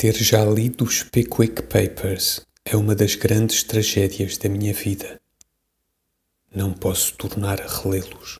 Ter já lido os Pickwick Papers é uma das grandes tragédias da minha vida. Não posso tornar a relê-los.